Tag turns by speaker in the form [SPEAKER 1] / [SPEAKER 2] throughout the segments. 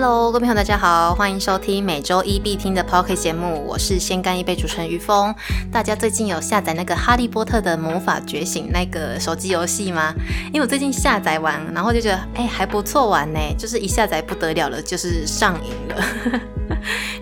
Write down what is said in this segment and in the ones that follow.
[SPEAKER 1] Hello，各位朋友，大家好，欢迎收听每周一必听的 Pocket 节目，我是先干一杯主持人于峰。大家最近有下载那个《哈利波特的魔法觉醒》那个手机游戏吗？因为我最近下载完，然后就觉得哎还不错玩呢，就是一下载不得了了，就是上瘾了。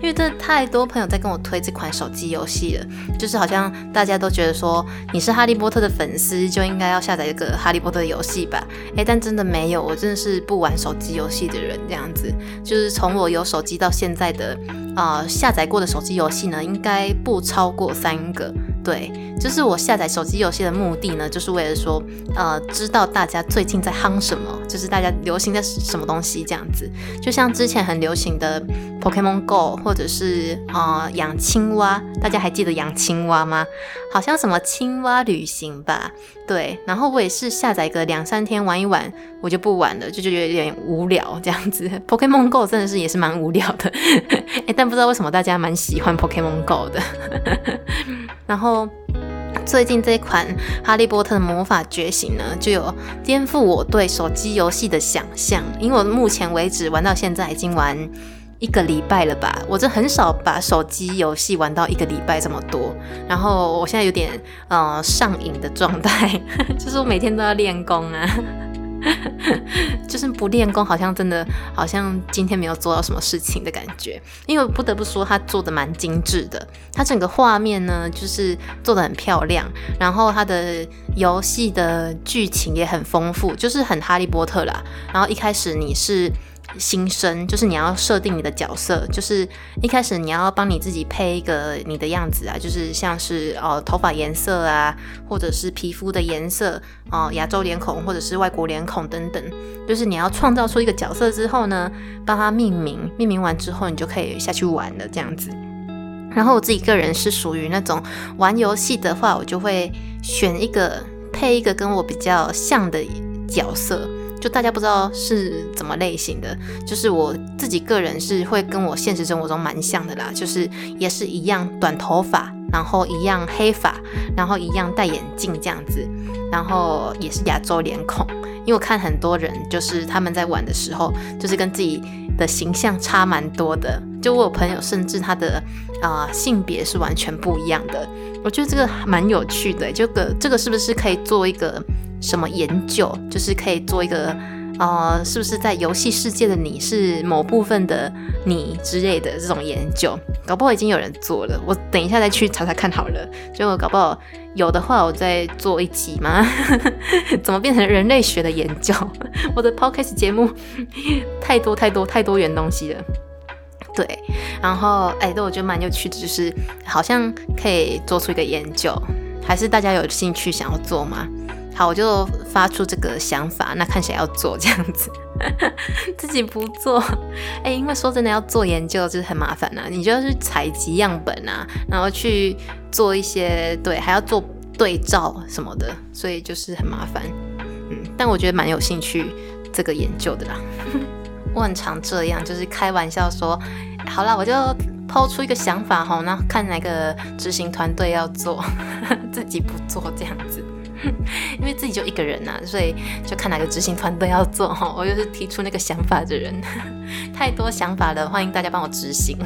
[SPEAKER 1] 因为真的太多朋友在跟我推这款手机游戏了，就是好像大家都觉得说你是哈利波特的粉丝就应该要下载一个哈利波特的游戏吧？诶，但真的没有，我真的是不玩手机游戏的人，这样子。就是从我有手机到现在的啊下载过的手机游戏呢，应该不超过三个。对，就是我下载手机游戏的目的呢，就是为了说，呃，知道大家最近在夯什么，就是大家流行的什么东西这样子。就像之前很流行的 Pokemon Go，或者是啊养青蛙，大家还记得养青蛙吗？好像什么青蛙旅行吧。对，然后我也是下载个两三天玩一玩，我就不玩了，就觉得有点无聊这样子。Pokemon Go 真的是也是蛮无聊的，哎，但不知道为什么大家蛮喜欢 Pokemon Go 的。然后最近这款《哈利波特魔法觉醒》呢，就有颠覆我对手机游戏的想象，因为我目前为止玩到现在已经玩一个礼拜了吧，我这很少把手机游戏玩到一个礼拜这么多，然后我现在有点呃上瘾的状态，就是我每天都要练功啊。就是不练功，好像真的好像今天没有做到什么事情的感觉。因为不得不说，他做的蛮精致的。他整个画面呢，就是做的很漂亮，然后他的游戏的剧情也很丰富，就是很哈利波特啦。然后一开始你是。新生就是你要设定你的角色，就是一开始你要帮你自己配一个你的样子啊，就是像是哦头发颜色啊，或者是皮肤的颜色哦，亚洲脸孔或者是外国脸孔等等，就是你要创造出一个角色之后呢，帮他命名，命名完之后你就可以下去玩了这样子。然后我自己个人是属于那种玩游戏的话，我就会选一个配一个跟我比较像的角色。就大家不知道是怎么类型的，就是我自己个人是会跟我现实生活中蛮像的啦，就是也是一样短头发，然后一样黑发，然后一样戴眼镜这样子，然后也是亚洲脸孔。因为我看很多人就是他们在玩的时候，就是跟自己的形象差蛮多的。就我有朋友甚至他的啊性别是完全不一样的，我觉得这个蛮有趣的。这个这个是不是可以做一个？什么研究，就是可以做一个，呃，是不是在游戏世界的你是某部分的你之类的这种研究，搞不好已经有人做了，我等一下再去查查看好了。就搞不好有的话，我再做一集吗？怎么变成人类学的研究？我的 podcast 节目太多太多太多元东西了。对，然后哎，对我觉得蛮有趣的，就是好像可以做出一个研究，还是大家有兴趣想要做吗？好，我就发出这个想法，那看谁要做这样子，自己不做，哎，因为说真的要做研究就是很麻烦呐，你就要去采集样本啊，然后去做一些对，还要做对照什么的，所以就是很麻烦。嗯，但我觉得蛮有兴趣这个研究的啦。我很常这样，就是开玩笑说，好啦，我就抛出一个想法吼，那看哪个执行团队要做，自己不做这样子。因为自己就一个人呐，所以就看哪个执行团队要做哈。我就是提出那个想法的人，太多想法了，欢迎大家帮我执行。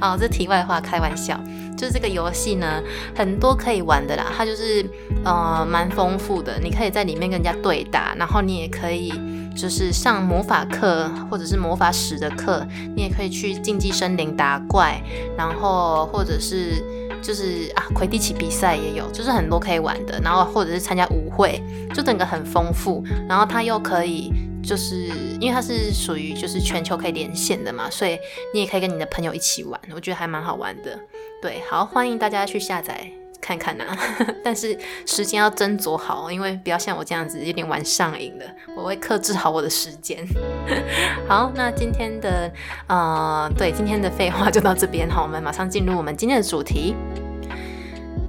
[SPEAKER 1] 好，这题外话，开玩笑。就是这个游戏呢，很多可以玩的啦。它就是呃蛮丰富的，你可以在里面跟人家对打，然后你也可以就是上魔法课或者是魔法史的课，你也可以去竞技森林打怪，然后或者是。就是啊，魁地奇比赛也有，就是很多可以玩的，然后或者是参加舞会，就整个很丰富。然后它又可以，就是因为它是属于就是全球可以连线的嘛，所以你也可以跟你的朋友一起玩，我觉得还蛮好玩的。对，好，欢迎大家去下载。看看呐，但是时间要斟酌好，因为不要像我这样子有点玩上瘾的，我会克制好我的时间。好，那今天的呃，对，今天的废话就到这边哈，我们马上进入我们今天的主题。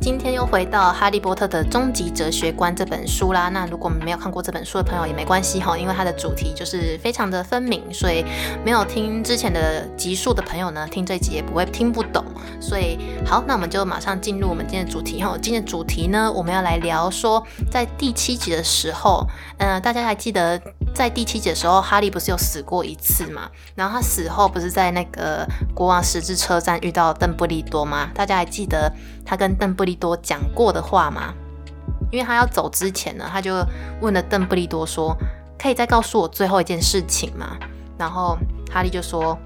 [SPEAKER 1] 今天又回到《哈利波特的终极哲学观》这本书啦。那如果没有看过这本书的朋友也没关系哈，因为它的主题就是非常的分明，所以没有听之前的集数的朋友呢，听这集也不会听不懂。所以好，那我们就马上进入我们今天的主题哈。今天的主题呢，我们要来聊说，在第七集的时候，嗯，大家还记得在第七集的时候，哈利不是有死过一次嘛？然后他死后不是在那个国王十字车站遇到邓布利多吗？大家还记得他跟邓布利多讲过的话吗？因为他要走之前呢，他就问了邓布利多说：“可以再告诉我最后一件事情吗？”然后哈利就说：“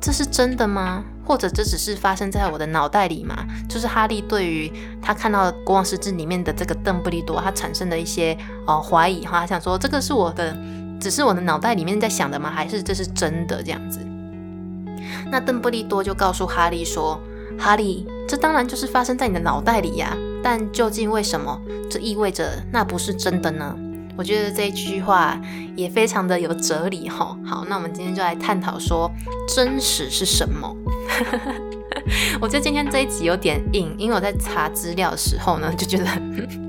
[SPEAKER 1] 这是真的吗？或者这只是发生在我的脑袋里吗？”就是哈利对于他看到国王十字里面的这个邓布利多，他产生的一些呃怀疑哈，想说这个是我的，只是我的脑袋里面在想的吗？还是这是真的这样子？那邓布利多就告诉哈利说：“哈利，这当然就是发生在你的脑袋里呀。”但究竟为什么这意味着那不是真的呢？我觉得这一句话也非常的有哲理哈。好，那我们今天就来探讨说真实是什么。我觉得今天这一集有点硬，因为我在查资料的时候呢，就觉得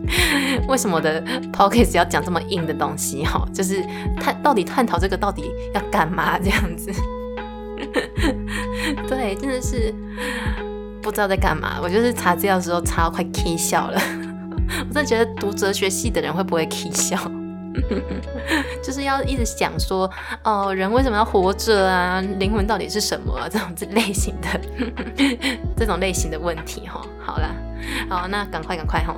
[SPEAKER 1] 为什么我的 p o c k e t 要讲这么硬的东西哈？就是探到底探讨这个到底要干嘛这样子？对，真的是。不知道在干嘛，我就是查资料的时候查到快 k 笑了。我真的觉得读哲学系的人会不会 k 笑？就是要一直想说，哦，人为什么要活着啊？灵魂到底是什么？这种类型的 这种类型的问题哈。好了，好，那赶快赶快哈。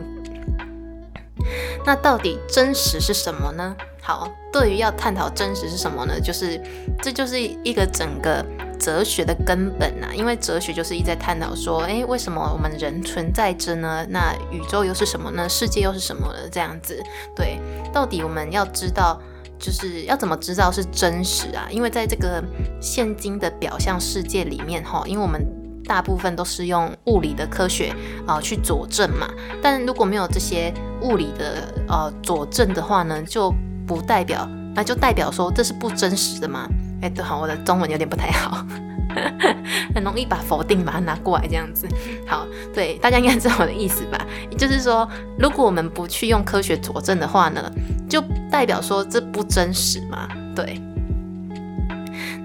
[SPEAKER 1] 那到底真实是什么呢？好，对于要探讨真实是什么呢？就是这就是一个整个。哲学的根本呐，因为哲学就是一直在探讨说，诶，为什么我们人存在着呢？那宇宙又是什么呢？世界又是什么呢？这样子，对，到底我们要知道，就是要怎么知道是真实啊？因为在这个现今的表象世界里面，哈，因为我们大部分都是用物理的科学啊去佐证嘛，但如果没有这些物理的呃佐证的话呢，就不代表，那就代表说这是不真实的嘛。哎，对好，我的中文有点不太好，很容易把否定把它拿过来这样子。好，对，大家应该知道我的意思吧？就是说，如果我们不去用科学佐证的话呢，就代表说这不真实嘛？对。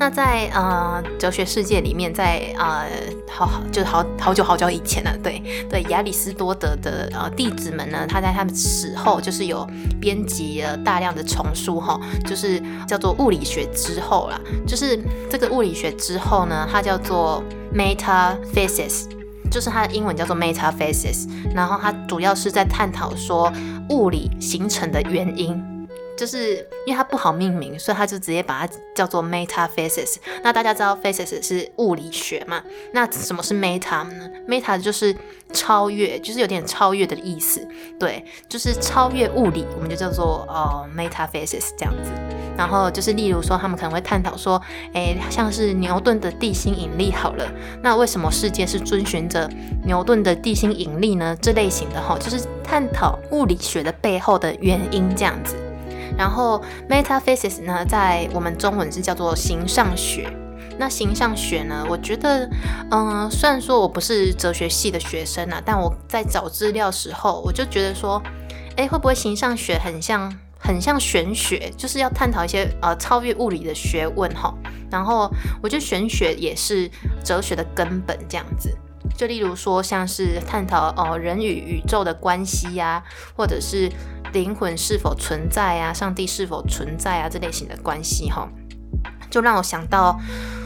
[SPEAKER 1] 那在呃哲学世界里面，在呃好好就是好好久好久以前了，对对，亚里士多德的呃弟子们呢，他在他们死后就是有编辑了大量的丛书哈，就是叫做物理学之后啦，就是这个物理学之后呢，它叫做 metaphysics，就是它的英文叫做 metaphysics，然后它主要是在探讨说物理形成的原因。就是因为它不好命名，所以他就直接把它叫做 metaphysics。那大家知道 physics 是物理学嘛？那什么是 meta 呢？meta 就是超越，就是有点超越的意思。对，就是超越物理，我们就叫做呃 metaphysics 这样子。然后就是例如说，他们可能会探讨说，诶，像是牛顿的地心引力好了，那为什么世界是遵循着牛顿的地心引力呢？这类型的哈，就是探讨物理学的背后的原因这样子。然后，metaphysics 呢，在我们中文是叫做形上学。那形上学呢，我觉得，嗯，虽然说我不是哲学系的学生啊，但我在找资料时候，我就觉得说，哎，会不会形上学很像，很像玄学，就是要探讨一些呃超越物理的学问哈。然后，我觉得玄学也是哲学的根本这样子。就例如说，像是探讨哦人与宇宙的关系呀，或者是。灵魂是否存在呀？上帝是否存在啊？这类型的关系哈，就让我想到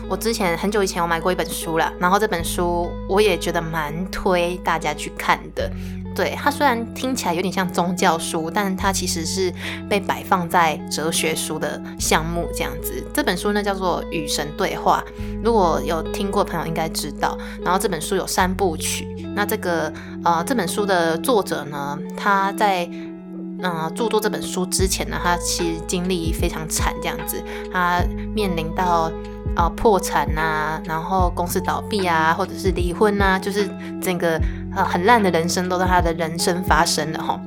[SPEAKER 1] 我之前很久以前我买过一本书了，然后这本书我也觉得蛮推大家去看的。对它虽然听起来有点像宗教书，但它其实是被摆放在哲学书的项目这样子。这本书呢叫做《与神对话》，如果有听过朋友应该知道。然后这本书有三部曲，那这个呃这本书的作者呢，他在嗯，著作这本书之前呢，他其实经历非常惨，这样子，他面临到啊破产呐，然后公司倒闭啊，或者是离婚呐，就是整个呃很烂的人生都在他的人生发生了哈。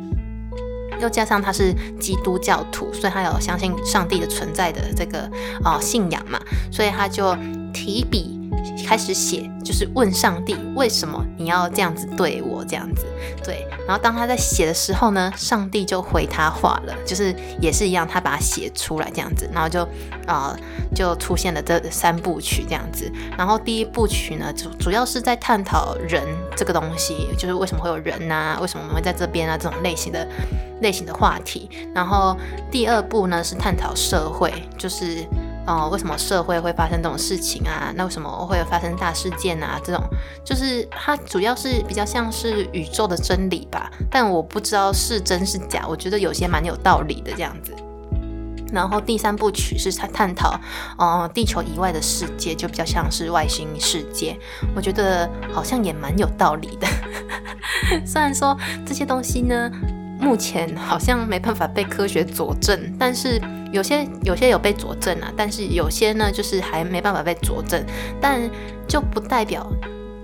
[SPEAKER 1] 又加上他是基督教徒，所以他有相信上帝的存在的这个啊信仰嘛，所以他就提笔开始写，就是问上帝为什么你要这样子对我这样子。对，然后当他在写的时候呢，上帝就回他话了，就是也是一样，他把它写出来这样子，然后就啊就出现了这三部曲这样子。然后第一部曲呢，主主要是在探讨人这个东西，就是为什么会有人呐，为什么我们会在这边啊这种类型的类型的话题。然后第二部呢是探讨社会，就是。哦，为什么社会会发生这种事情啊？那为什么会发生大事件啊？这种就是它主要是比较像是宇宙的真理吧，但我不知道是真是假。我觉得有些蛮有道理的这样子。然后第三部曲是探探讨，哦，地球以外的世界，就比较像是外星世界。我觉得好像也蛮有道理的。虽然说这些东西呢，目前好像没办法被科学佐证，但是。有些有些有被佐证啊，但是有些呢，就是还没办法被佐证，但就不代表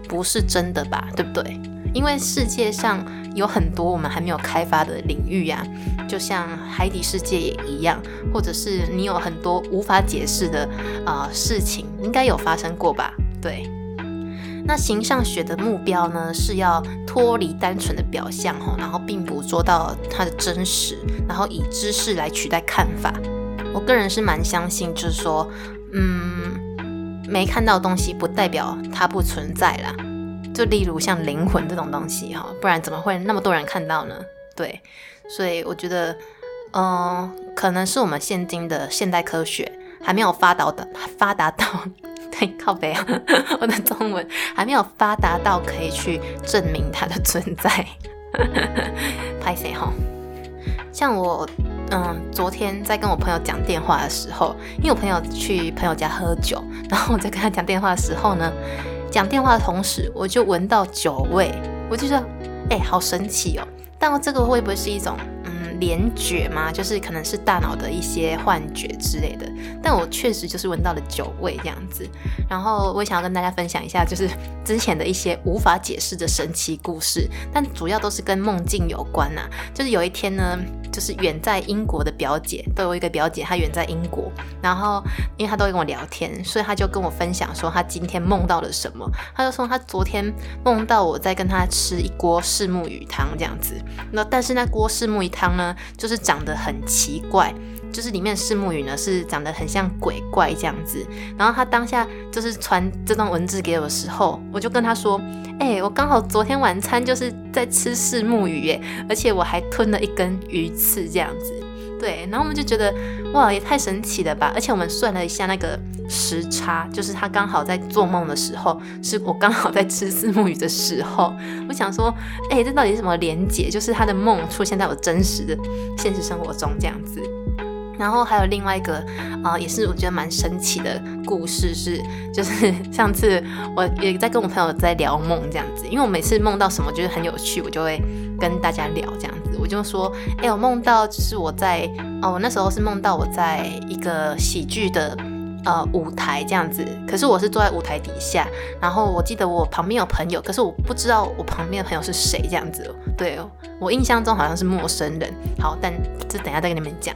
[SPEAKER 1] 不是真的吧，对不对？因为世界上有很多我们还没有开发的领域呀，就像海底世界也一样，或者是你有很多无法解释的啊事情，应该有发生过吧？对。那形象学的目标呢，是要脱离单纯的表象吼，然后并捕捉到它的真实，然后以知识来取代看法。我个人是蛮相信，就是说，嗯，没看到东西不代表它不存在啦。就例如像灵魂这种东西哈，不然怎么会那么多人看到呢？对，所以我觉得，嗯，可能是我们现今的现代科学还没有发达的发达到，对，靠背啊，我的中文还没有发达到可以去证明它的存在。拍谁哈？像我。嗯，昨天在跟我朋友讲电话的时候，因为我朋友去朋友家喝酒，然后我在跟他讲电话的时候呢，讲电话的同时，我就闻到酒味，我就说，哎，好神奇哦！但这个会不会是一种？联觉吗？就是可能是大脑的一些幻觉之类的，但我确实就是闻到了酒味这样子。然后我也想要跟大家分享一下，就是之前的一些无法解释的神奇故事，但主要都是跟梦境有关呐。就是有一天呢，就是远在英国的表姐，都有一个表姐，她远在英国，然后因为她都会跟我聊天，所以她就跟我分享说她今天梦到了什么。她就说她昨天梦到我在跟她吃一锅四目鱼汤这样子。那但是那锅四目鱼汤呢？就是长得很奇怪，就是里面的木鱼呢是长得很像鬼怪这样子。然后他当下就是传这段文字给我的时候，我就跟他说：“哎，我刚好昨天晚餐就是在吃四目鱼，耶，而且我还吞了一根鱼刺这样子。”对，然后我们就觉得哇，也太神奇了吧！而且我们算了一下那个时差，就是他刚好在做梦的时候，是我刚好在吃四目鱼的时候。我想说，哎，这到底是什么连结？就是他的梦出现在我真实的现实生活中这样子。然后还有另外一个啊，也是我觉得蛮神奇的故事，是就是 上次我也在跟我朋友在聊梦这样子，因为我每次梦到什么觉得很有趣，我就会跟大家聊这样。我就说，哎，我梦到就是我在哦，我那时候是梦到我在一个喜剧的呃舞台这样子，可是我是坐在舞台底下，然后我记得我旁边有朋友，可是我不知道我旁边的朋友是谁这样子。对我印象中好像是陌生人。好，但这等下再跟你们讲。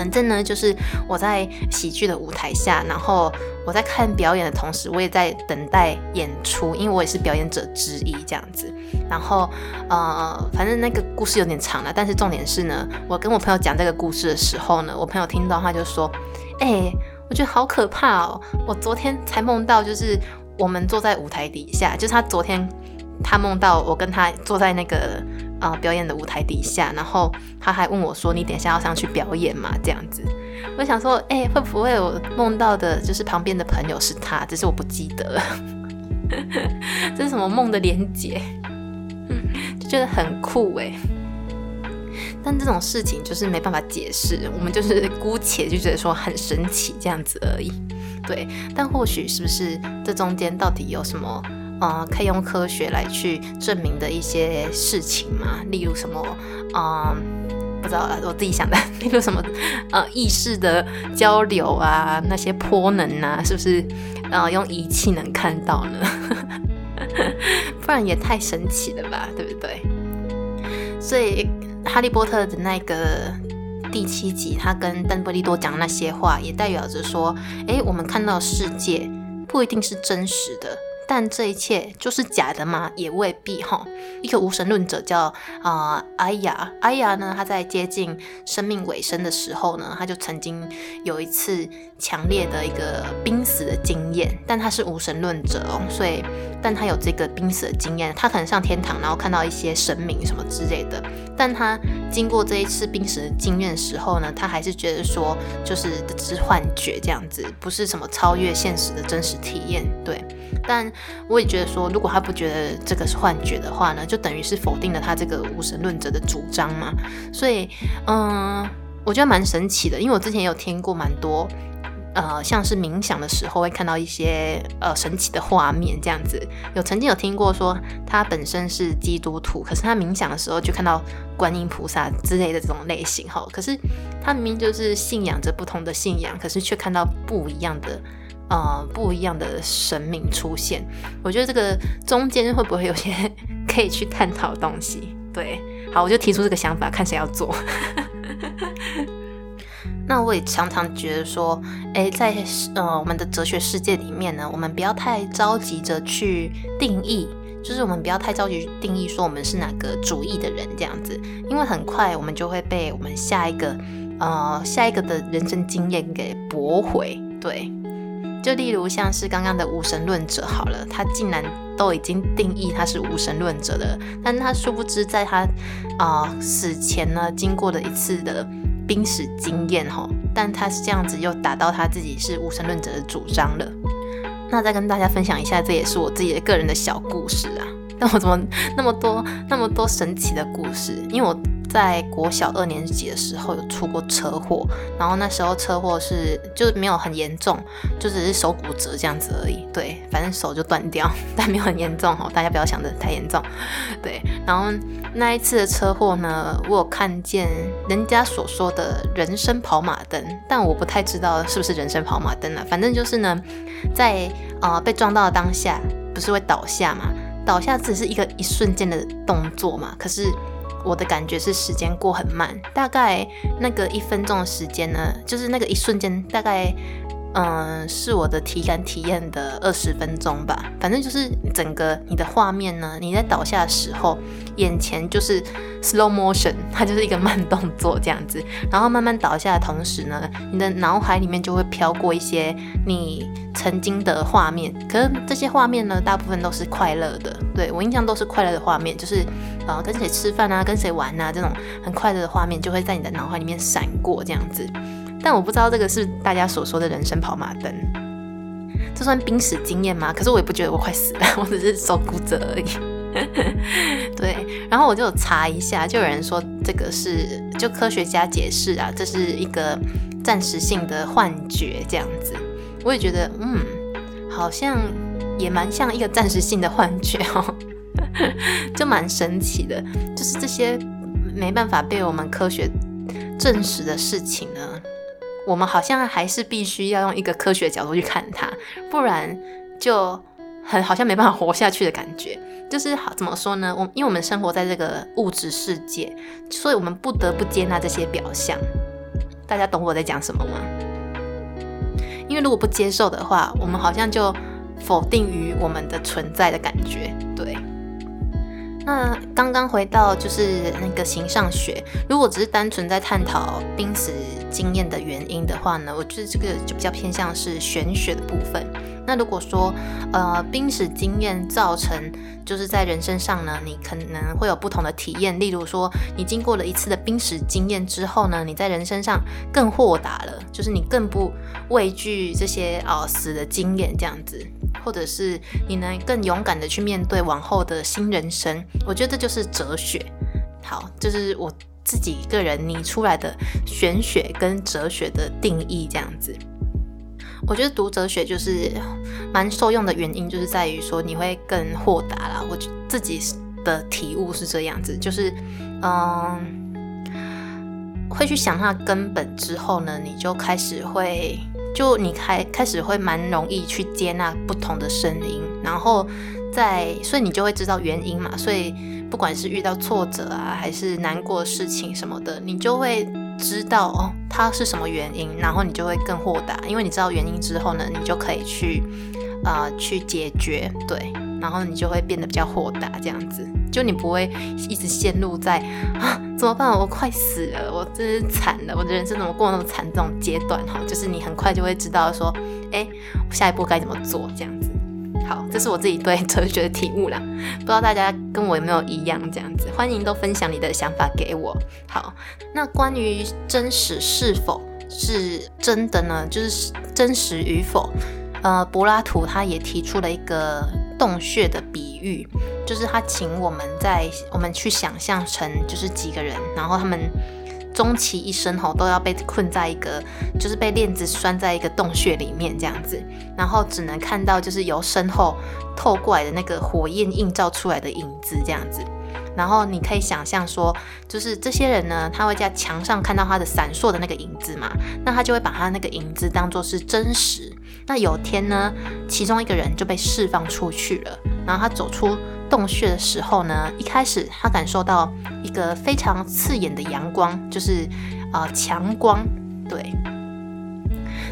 [SPEAKER 1] 反正呢，就是我在喜剧的舞台下，然后我在看表演的同时，我也在等待演出，因为我也是表演者之一这样子。然后，呃，反正那个故事有点长了，但是重点是呢，我跟我朋友讲这个故事的时候呢，我朋友听到他就说：“哎，我觉得好可怕哦！我昨天才梦到，就是我们坐在舞台底下，就是他昨天他梦到我跟他坐在那个。”啊！表演的舞台底下，然后他还问我说：“你等下要上去表演吗？”这样子，我想说：“哎，会不会我梦到的就是旁边的朋友是他？只是我不记得了，这是什么梦的连结？就觉得很酷哎！但这种事情就是没办法解释，我们就是姑且就觉得说很神奇这样子而已。对，但或许是不是这中间到底有什么？呃，可以用科学来去证明的一些事情嘛？例如什么，嗯，不知道我自己想的，例如什么，呃，意识的交流啊，那些波能啊，是不是？呃，用仪器能看到呢？不然也太神奇了吧，对不对？所以《哈利波特》的那个第七集，他跟邓布利多讲那些话，也代表着说，哎，我们看到世界。不一定是真实的。但这一切就是假的吗？也未必哈。一个无神论者叫啊阿雅，阿雅呢，他在接近生命尾声的时候呢，他就曾经有一次强烈的一个濒死的经验。但他是无神论者哦，所以但他有这个濒死的经验，他可能上天堂，然后看到一些神明什么之类的。但他经过这一次濒死的经验时候呢，他还是觉得说，就是只是幻觉这样子，不是什么超越现实的真实体验。对，但。我也觉得说，如果他不觉得这个是幻觉的话呢，就等于是否定了他这个无神论者的主张嘛。所以，嗯，我觉得蛮神奇的，因为我之前有听过蛮多，呃，像是冥想的时候会看到一些呃神奇的画面这样子。有曾经有听过说，他本身是基督徒，可是他冥想的时候就看到观音菩萨之类的这种类型哈。可是他明明就是信仰着不同的信仰，可是却看到不一样的。呃，不一样的神明出现，我觉得这个中间会不会有些 可以去探讨的东西？对，好，我就提出这个想法，看谁要做。那我也常常觉得说，诶，在呃我们的哲学世界里面呢，我们不要太着急着去定义，就是我们不要太着急定义说我们是哪个主义的人这样子，因为很快我们就会被我们下一个呃下一个的人生经验给驳回，对。就例如像是刚刚的无神论者好了，他竟然都已经定义他是无神论者的，但他殊不知在他啊死前呢，经过了一次的濒死经验哈，但他是这样子又达到他自己是无神论者的主张了。那再跟大家分享一下，这也是我自己的个人的小故事啊。那我怎么那么多那么多神奇的故事？因为我。在国小二年级的时候有出过车祸，然后那时候车祸是就是没有很严重，就只是手骨折这样子而已。对，反正手就断掉，但没有很严重哦，大家不要想的太严重。对，然后那一次的车祸呢，我有看见人家所说的人生跑马灯，但我不太知道是不是人生跑马灯了。反正就是呢，在呃被撞到的当下，不是会倒下嘛？倒下只是一个一瞬间的动作嘛，可是。我的感觉是时间过很慢，大概那个一分钟的时间呢，就是那个一瞬间，大概嗯是我的体感体验的二十分钟吧。反正就是整个你的画面呢，你在倒下的时候，眼前就是 slow motion，它就是一个慢动作这样子。然后慢慢倒下的同时呢，你的脑海里面就会飘过一些你曾经的画面。可是这些画面呢，大部分都是快乐的。对我印象都是快乐的画面，就是。呃，跟谁吃饭啊，跟谁玩啊，这种很快乐的画面就会在你的脑海里面闪过这样子。但我不知道这个是大家所说的人生跑马灯，这算濒死经验吗？可是我也不觉得我快死了，我只是手骨折而已。对，然后我就查一下，就有人说这个是，就科学家解释啊，这是一个暂时性的幻觉这样子。我也觉得，嗯，好像也蛮像一个暂时性的幻觉哦。就蛮神奇的，就是这些没办法被我们科学证实的事情呢，我们好像还是必须要用一个科学角度去看它，不然就很好像没办法活下去的感觉。就是好怎么说呢？我因为我们生活在这个物质世界，所以我们不得不接纳这些表象。大家懂我在讲什么吗？因为如果不接受的话，我们好像就否定于我们的存在的感觉，对。那刚刚回到就是那个形上学，如果只是单纯在探讨濒死经验的原因的话呢，我觉得这个就比较偏向是玄学的部分。那如果说呃濒死经验造成就是在人身上呢，你可能会有不同的体验，例如说你经过了一次的濒死经验之后呢，你在人身上更豁达了，就是你更不畏惧这些哦死的经验这样子。或者是你能更勇敢的去面对往后的新人生，我觉得这就是哲学。好，就是我自己个人拟出来的玄学跟哲学的定义这样子。我觉得读哲学就是蛮受用的原因，就是在于说你会更豁达啦。我自己的体悟是这样子，就是嗯，会去想它根本之后呢，你就开始会。就你开开始会蛮容易去接纳不同的声音，然后在所以你就会知道原因嘛。所以不管是遇到挫折啊，还是难过事情什么的，你就会知道哦，它是什么原因，然后你就会更豁达，因为你知道原因之后呢，你就可以去呃去解决，对，然后你就会变得比较豁达，这样子，就你不会一直陷入在啊怎么办？我快死了，我真是惨了，我的人生怎么过那么惨这种阶段哈，就是你很快就会知道说，哎，下一步该怎么做这样。好，这是我自己对哲学的体悟啦，不知道大家跟我有没有一样这样子？欢迎都分享你的想法给我。好，那关于真实是否是真的呢？就是真实与否？呃，柏拉图他也提出了一个洞穴的比喻，就是他请我们在我们去想象成就是几个人，然后他们。终其一生吼都要被困在一个，就是被链子拴在一个洞穴里面这样子，然后只能看到就是由身后透过来的那个火焰映照出来的影子这样子，然后你可以想象说，就是这些人呢，他会在墙上看到他的闪烁的那个影子嘛，那他就会把他那个影子当做是真实。那有天呢，其中一个人就被释放出去了，然后他走出。洞穴的时候呢，一开始他感受到一个非常刺眼的阳光，就是呃强光，对。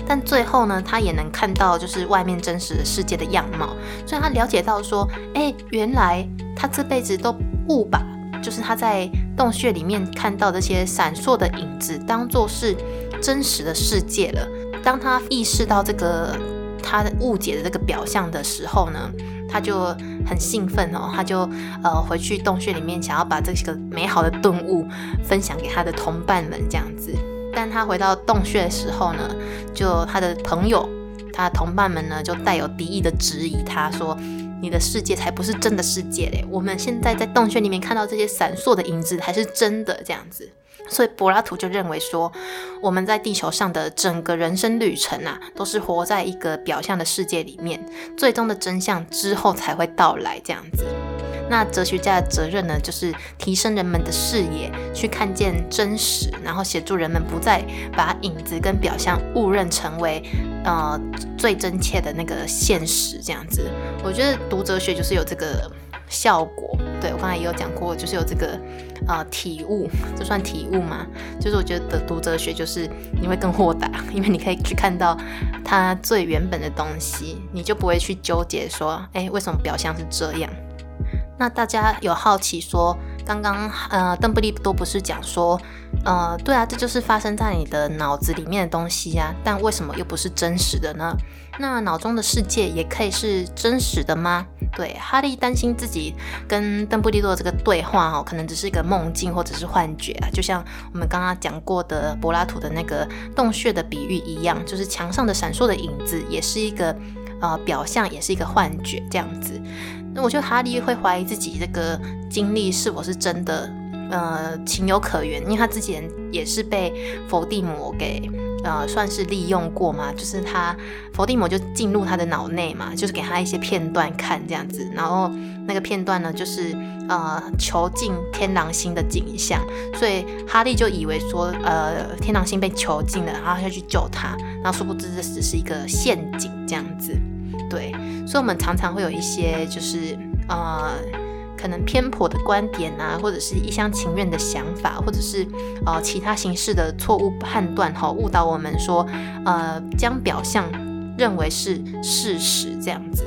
[SPEAKER 1] 但最后呢，他也能看到就是外面真实的世界的样貌，所以他了解到说，哎，原来他这辈子都误把就是他在洞穴里面看到这些闪烁的影子当做是真实的世界了。当他意识到这个他误解的这个表象的时候呢？他就很兴奋哦，他就呃回去洞穴里面，想要把这个美好的顿悟分享给他的同伴们这样子。但他回到洞穴的时候呢，就他的朋友、他的同伴们呢，就带有敌意的质疑他说：“你的世界才不是真的世界嘞！我们现在在洞穴里面看到这些闪烁的影子才是真的。”这样子。所以柏拉图就认为说，我们在地球上的整个人生旅程啊，都是活在一个表象的世界里面，最终的真相之后才会到来。这样子，那哲学家的责任呢，就是提升人们的视野，去看见真实，然后协助人们不再把影子跟表象误认成为呃最真切的那个现实。这样子，我觉得读哲学就是有这个。效果，对我刚才也有讲过，就是有这个呃体悟，这算体悟吗？就是我觉得读哲学就是你会更豁达，因为你可以去看到它最原本的东西，你就不会去纠结说，哎，为什么表象是这样？那大家有好奇说，刚刚呃邓布利多不是讲说，呃对啊，这就是发生在你的脑子里面的东西呀，但为什么又不是真实的呢？那脑中的世界也可以是真实的吗？对，哈利担心自己跟邓布利多这个对话哦，可能只是一个梦境或者是幻觉啊，就像我们刚刚讲过的柏拉图的那个洞穴的比喻一样，就是墙上的闪烁的影子也是一个呃表象，也是一个幻觉这样子。那我觉得哈利会怀疑自己这个经历是否是真的，呃，情有可原，因为他之前也是被伏地魔给呃算是利用过嘛，就是他伏地魔就进入他的脑内嘛，就是给他一些片段看这样子，然后那个片段呢就是呃囚禁天狼星的景象，所以哈利就以为说呃天狼星被囚禁了，然后要去救他，然后殊不知这只是一个陷阱这样子。对，所以，我们常常会有一些，就是呃，可能偏颇的观点啊，或者是一厢情愿的想法，或者是呃其他形式的错误判断，哈，误导我们说，呃，将表象认为是事实这样子。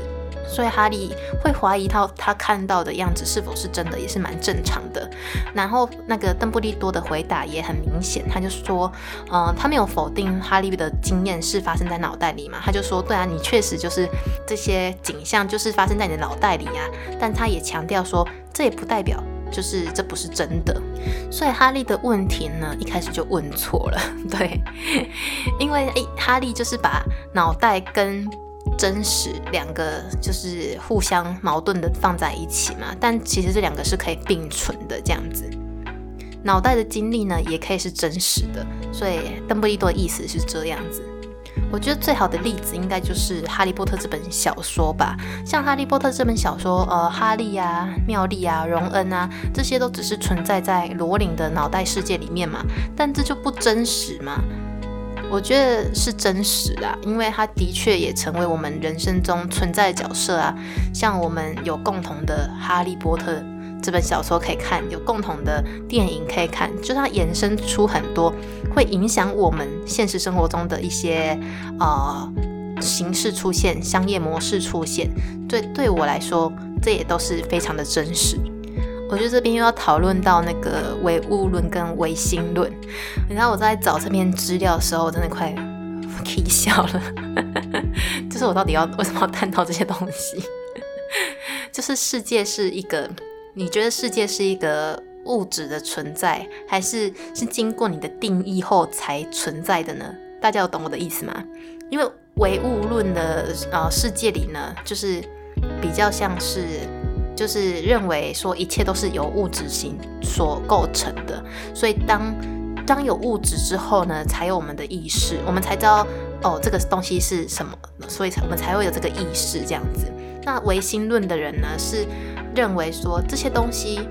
[SPEAKER 1] 所以哈利会怀疑他他看到的样子是否是真的，也是蛮正常的。然后那个邓布利多的回答也很明显，他就说，呃，他没有否定哈利的经验是发生在脑袋里嘛，他就说，对啊，你确实就是这些景象就是发生在你的脑袋里啊。但他也强调说，这也不代表就是这不是真的。所以哈利的问题呢，一开始就问错了，对，因为诶，哈利就是把脑袋跟真实两个就是互相矛盾的放在一起嘛，但其实这两个是可以并存的这样子。脑袋的经历呢，也可以是真实的，所以邓布利多的意思是这样子。我觉得最好的例子应该就是《哈利波特》这本小说吧。像《哈利波特》这本小说，呃，哈利啊、妙丽啊、荣恩啊，这些都只是存在在罗琳的脑袋世界里面嘛，但这就不真实嘛。我觉得是真实的，因为它的确也成为我们人生中存在的角色啊。像我们有共同的《哈利波特》这本小说可以看，有共同的电影可以看，就它衍生出很多会影响我们现实生活中的一些呃形式出现，商业模式出现，对对我来说，这也都是非常的真实。我觉得这边又要讨论到那个唯物论跟唯心论。你知道我在找这篇资料的时候，我真的快气笑了。就是我到底要为什么要探讨这些东西？就是世界是一个，你觉得世界是一个物质的存在，还是是经过你的定义后才存在的呢？大家有懂我的意思吗？因为唯物论的呃世界里呢，就是比较像是。就是认为说一切都是由物质性所构成的，所以当当有物质之后呢，才有我们的意识，我们才知道哦这个东西是什么，所以才我们才会有这个意识这样子。那唯心论的人呢，是认为说这些东西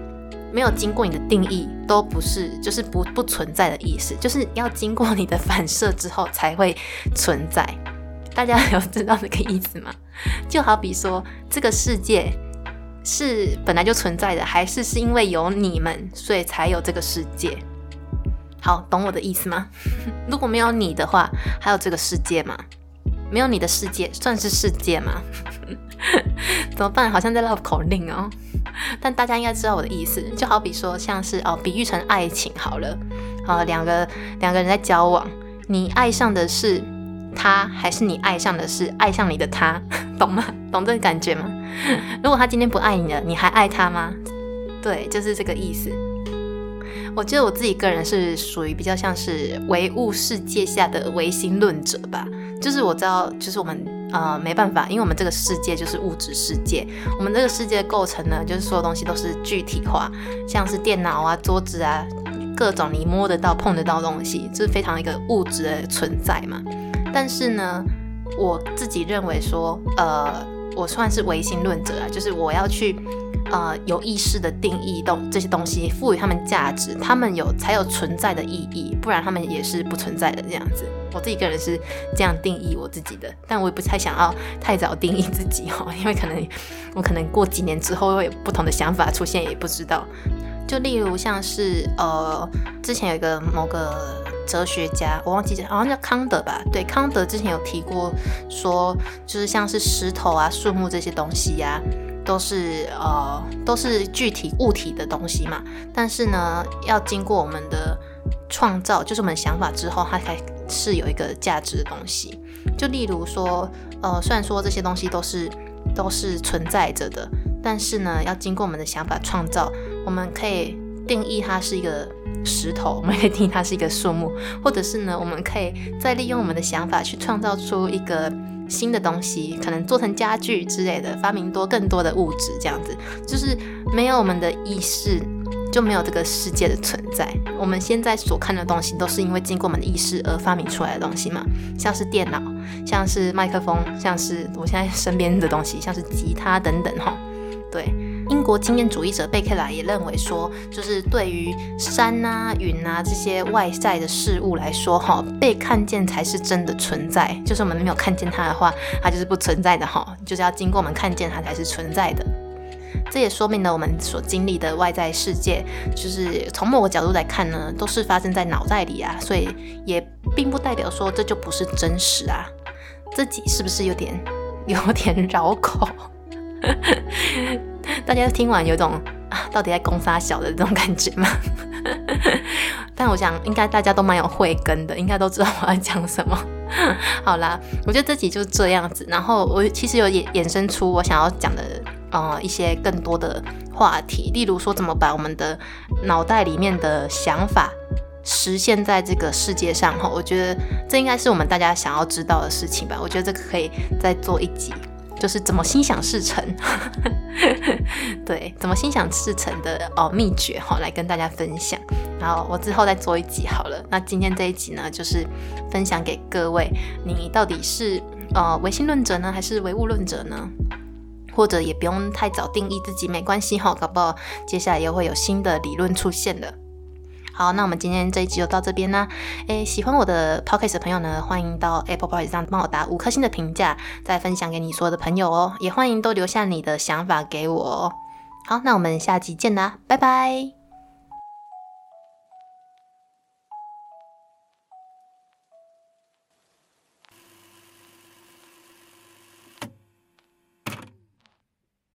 [SPEAKER 1] 没有经过你的定义，都不是就是不不存在的意思，就是要经过你的反射之后才会存在。大家有知道这个意思吗？就好比说这个世界。是本来就存在的，还是是因为有你们，所以才有这个世界？好，懂我的意思吗？如果没有你的话，还有这个世界吗？没有你的世界，算是世界吗？怎么办？好像在绕口令哦。但大家应该知道我的意思，就好比说，像是哦，比喻成爱情好了。好，两个两个人在交往，你爱上的是。他还是你爱上的是爱上你的他，懂吗？懂这个感觉吗？如果他今天不爱你了，你还爱他吗？对，就是这个意思。我觉得我自己个人是属于比较像是唯物世界下的唯心论者吧。就是我知道，就是我们呃没办法，因为我们这个世界就是物质世界，我们这个世界的构成呢，就是所有东西都是具体化，像是电脑啊、桌子啊，各种你摸得到、碰得到东西，就是非常一个物质的存在嘛。但是呢，我自己认为说，呃，我算是唯心论者啊，就是我要去，呃，有意识的定义东这些东西，赋予他们价值，他们有才有存在的意义，不然他们也是不存在的这样子。我自己个人是这样定义我自己的，但我也不太想要太早定义自己哦，因为可能我可能过几年之后会有不同的想法出现，也不知道。就例如像是呃，之前有一个某个。哲学家，我忘记好像叫康德吧？对，康德之前有提过，说就是像是石头啊、树木这些东西呀，都是呃都是具体物体的东西嘛。但是呢，要经过我们的创造，就是我们想法之后，它才是有一个价值的东西。就例如说，呃，虽然说这些东西都是都是存在着的，但是呢，要经过我们的想法创造，我们可以。定义它是一个石头，我们可以定义它是一个树木，或者是呢，我们可以再利用我们的想法去创造出一个新的东西，可能做成家具之类的，发明多更多的物质，这样子就是没有我们的意识，就没有这个世界的存在。我们现在所看的东西，都是因为经过我们的意识而发明出来的东西嘛，像是电脑，像是麦克风，像是我现在身边的东西，像是吉他等等，哈，对。英国经验主义者贝克莱也认为说，就是对于山啊、云啊这些外在的事物来说，哈，被看见才是真的存在。就是我们没有看见它的话，它就是不存在的，哈。就是要经过我们看见它才是存在的。这也说明了我们所经历的外在世界，就是从某个角度来看呢，都是发生在脑袋里啊。所以也并不代表说这就不是真实啊。自己是不是有点有点绕口？大家听完有种啊，到底在攻杀小的这种感觉吗？但我想应该大家都蛮有慧根的，应该都知道我要讲什么。好啦，我觉得这集就是这样子。然后我其实有衍衍生出我想要讲的呃一些更多的话题，例如说怎么把我们的脑袋里面的想法实现在这个世界上。哈，我觉得这应该是我们大家想要知道的事情吧。我觉得这个可以再做一集。就是怎么心想事成，对，怎么心想事成的哦秘诀哈，来跟大家分享。然后我之后再做一集好了。那今天这一集呢，就是分享给各位，你到底是呃唯心论者呢，还是唯物论者呢？或者也不用太早定义自己，没关系哈，搞不好接下来又会有新的理论出现的。好，那我们今天这一集就到这边啦。诶，喜欢我的 p o c k e t 的朋友呢，欢迎到 Apple Podcast 上帮我打五颗星的评价，再分享给你所有的朋友哦。也欢迎都留下你的想法给我。好，那我们下集见啦，拜拜。